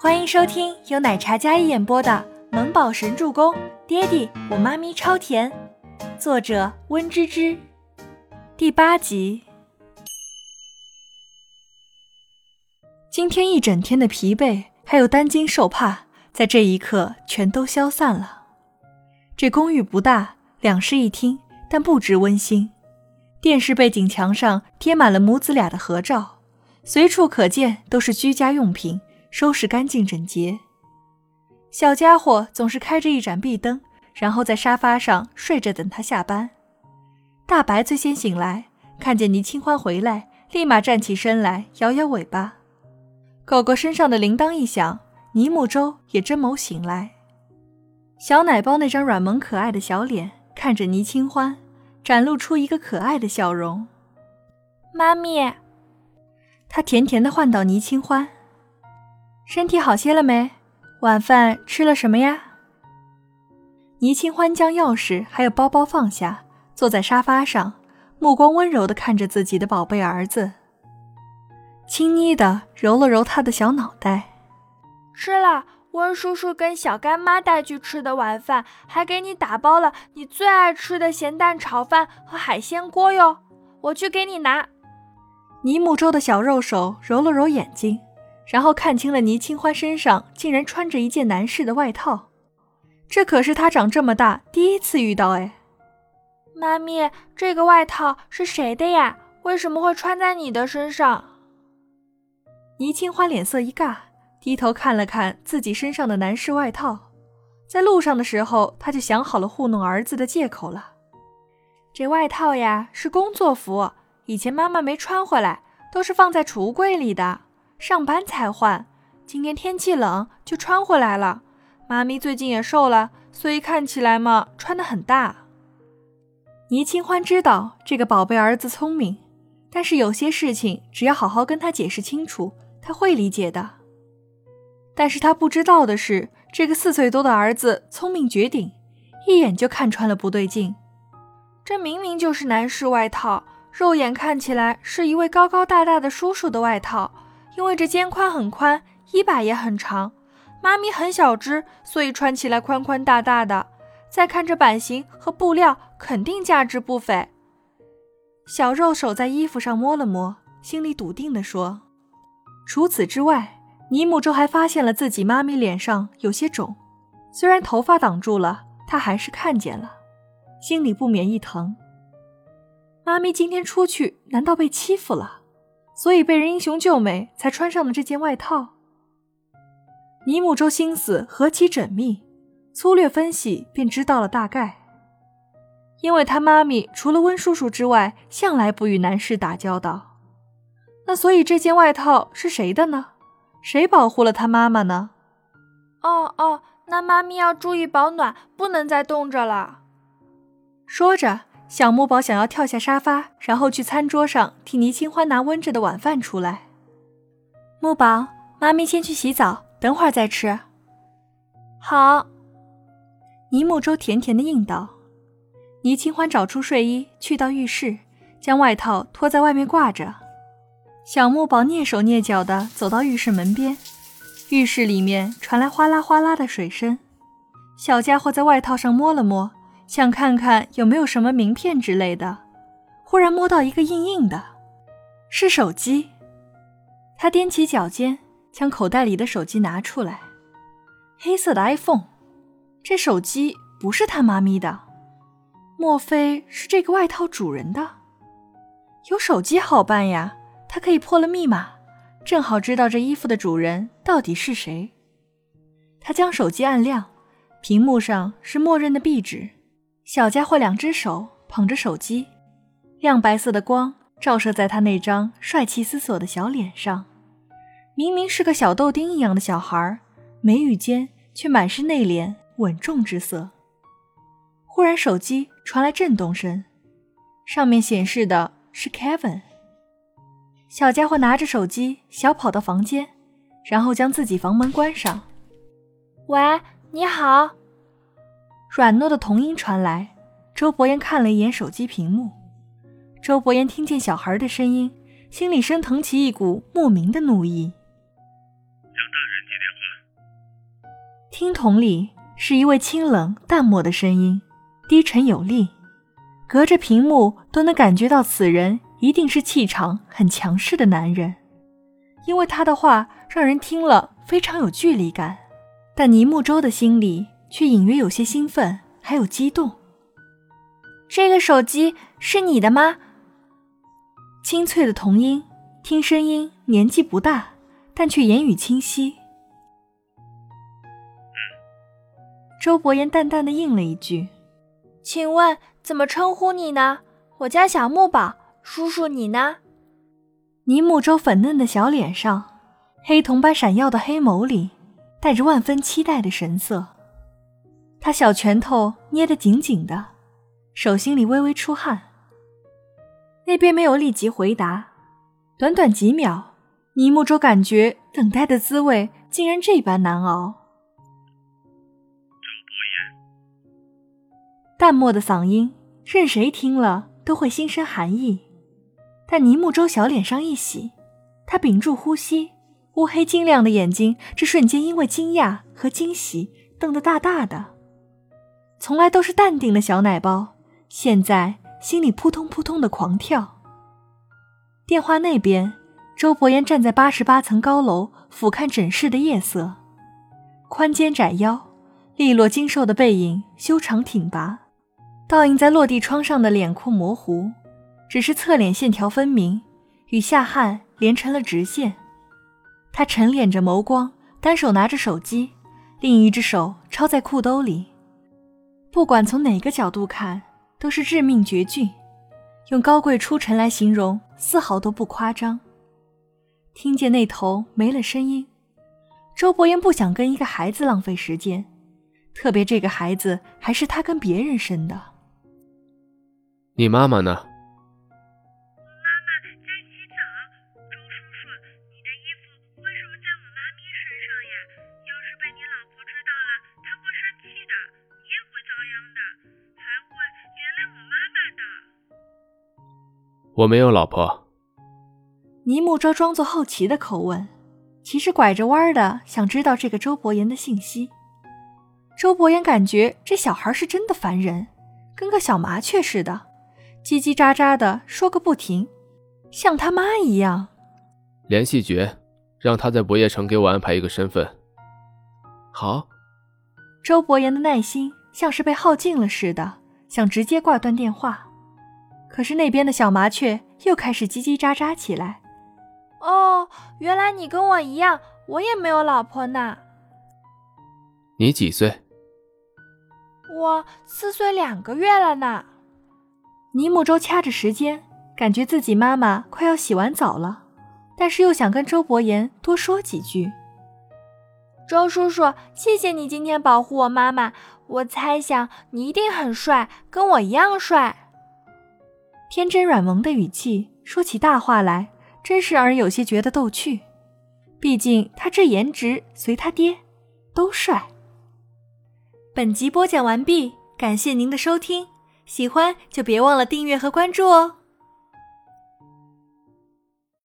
欢迎收听由奶茶嘉一演播的《萌宝神助攻》，爹地我妈咪超甜，作者温芝芝。第八集。今天一整天的疲惫，还有担惊受怕，在这一刻全都消散了。这公寓不大，两室一厅，但布置温馨。电视背景墙上贴满了母子俩的合照，随处可见都是居家用品，收拾干净整洁。小家伙总是开着一盏壁灯，然后在沙发上睡着等他下班。大白最先醒来，看见倪清欢回来，立马站起身来，摇摇尾巴。狗狗身上的铃铛一响，倪木舟也睁眸醒来。小奶包那张软萌可爱的小脸看着倪清欢。展露出一个可爱的笑容，妈咪。他甜甜的唤到倪清欢：“身体好些了没？晚饭吃了什么呀？”倪清欢将钥匙还有包包放下，坐在沙发上，目光温柔的看着自己的宝贝儿子，轻昵的揉了揉他的小脑袋：“吃了。”温叔叔跟小干妈带去吃的晚饭，还给你打包了你最爱吃的咸蛋炒饭和海鲜锅哟。我去给你拿。倪木舟的小肉手揉了揉眼睛，然后看清了倪清欢身上竟然穿着一件男士的外套，这可是他长这么大第一次遇到哎。妈咪，这个外套是谁的呀？为什么会穿在你的身上？倪清欢脸色一尬。低头看了看自己身上的男士外套，在路上的时候他就想好了糊弄儿子的借口了。这外套呀是工作服，以前妈妈没穿回来，都是放在储物柜里的，上班才换。今天天气冷就穿回来了。妈咪最近也瘦了，所以看起来嘛穿的很大。倪清欢知道这个宝贝儿子聪明，但是有些事情只要好好跟他解释清楚，他会理解的。但是他不知道的是，这个四岁多的儿子聪明绝顶，一眼就看穿了不对劲。这明明就是男士外套，肉眼看起来是一位高高大大的叔叔的外套，因为这肩宽很宽，衣摆也很长。妈咪很小只，所以穿起来宽宽大大的。再看这版型和布料，肯定价值不菲。小肉手在衣服上摸了摸，心里笃定地说：“除此之外。”尼木周还发现了自己妈咪脸上有些肿，虽然头发挡住了，他还是看见了，心里不免一疼。妈咪今天出去，难道被欺负了？所以被人英雄救美，才穿上了这件外套。尼木舟心思何其缜密，粗略分析便知道了大概。因为他妈咪除了温叔叔之外，向来不与男士打交道，那所以这件外套是谁的呢？谁保护了他妈妈呢？哦哦，那妈咪要注意保暖，不能再冻着了。说着，小木宝想要跳下沙发，然后去餐桌上替倪清欢拿温着的晚饭出来。木宝，妈咪先去洗澡，等会儿再吃。好。倪木舟甜甜的应道。倪清欢找出睡衣，去到浴室，将外套脱在外面挂着。小木宝蹑手蹑脚的走到浴室门边，浴室里面传来哗啦哗啦的水声。小家伙在外套上摸了摸，想看看有没有什么名片之类的。忽然摸到一个硬硬的，是手机。他踮起脚尖，将口袋里的手机拿出来，黑色的 iPhone。这手机不是他妈咪的，莫非是这个外套主人的？有手机好办呀。他可以破了密码，正好知道这衣服的主人到底是谁。他将手机按亮，屏幕上是默认的壁纸。小家伙两只手捧着手机，亮白色的光照射在他那张帅气思索的小脸上。明明是个小豆丁一样的小孩，眉宇间却满是内敛稳重之色。忽然，手机传来震动声，上面显示的是 Kevin。小家伙拿着手机，小跑到房间，然后将自己房门关上。喂，你好。软糯的童音传来。周伯言看了一眼手机屏幕。周伯言听见小孩的声音，心里升腾起一股莫名的怒意。向大人接电话。听筒里是一位清冷淡漠的声音，低沉有力，隔着屏幕都能感觉到此人一定是气场很强势的男人，因为他的话让人听了非常有距离感。但倪木舟的心里却隐约有些兴奋，还有激动。这个手机是你的吗？清脆的童音，听声音年纪不大，但却言语清晰。周伯言淡淡的应了一句：“请问怎么称呼你呢？我叫小木宝，叔叔你呢？”倪木舟粉嫩的小脸上，黑铜般闪耀的黑眸里，带着万分期待的神色。他小拳头捏得紧紧的，手心里微微出汗。那边没有立即回答，短短几秒，倪木舟感觉等待的滋味竟然这般难熬。淡漠的嗓音，任谁听了都会心生寒意。但倪木舟小脸上一喜，他屏住呼吸，乌黑晶亮的眼睛这瞬间因为惊讶和惊喜瞪得大大的。从来都是淡定的小奶包，现在。心里扑通扑通的狂跳。电话那边，周伯言站在八十八层高楼，俯瞰整室的夜色。宽肩窄腰，利落精瘦的背影修长挺拔，倒映在落地窗上的脸廓模糊，只是侧脸线条分明，与下颔连成了直线。他沉敛着眸光，单手拿着手机，另一只手抄在裤兜里。不管从哪个角度看。都是致命绝句，用高贵出尘来形容，丝毫都不夸张。听见那头没了声音，周伯言不想跟一个孩子浪费时间，特别这个孩子还是他跟别人生的。你妈妈呢？我没有老婆。倪木舟装作好奇的口吻，其实拐着弯的想知道这个周伯言的信息。周伯言感觉这小孩是真的烦人，跟个小麻雀似的，叽叽喳喳的说个不停，像他妈一样。联系绝，让他在博业城给我安排一个身份。好。周伯言的耐心像是被耗尽了似的。想直接挂断电话，可是那边的小麻雀又开始叽叽喳喳起来。哦，原来你跟我一样，我也没有老婆呢。你几岁？我四岁两个月了呢。尼木舟掐着时间，感觉自己妈妈快要洗完澡了，但是又想跟周伯言多说几句。周叔叔，谢谢你今天保护我妈妈。我猜想你一定很帅，跟我一样帅。天真软萌的语气说起大话来，真是让人有些觉得逗趣。毕竟他这颜值，随他爹都帅。本集播讲完毕，感谢您的收听，喜欢就别忘了订阅和关注哦。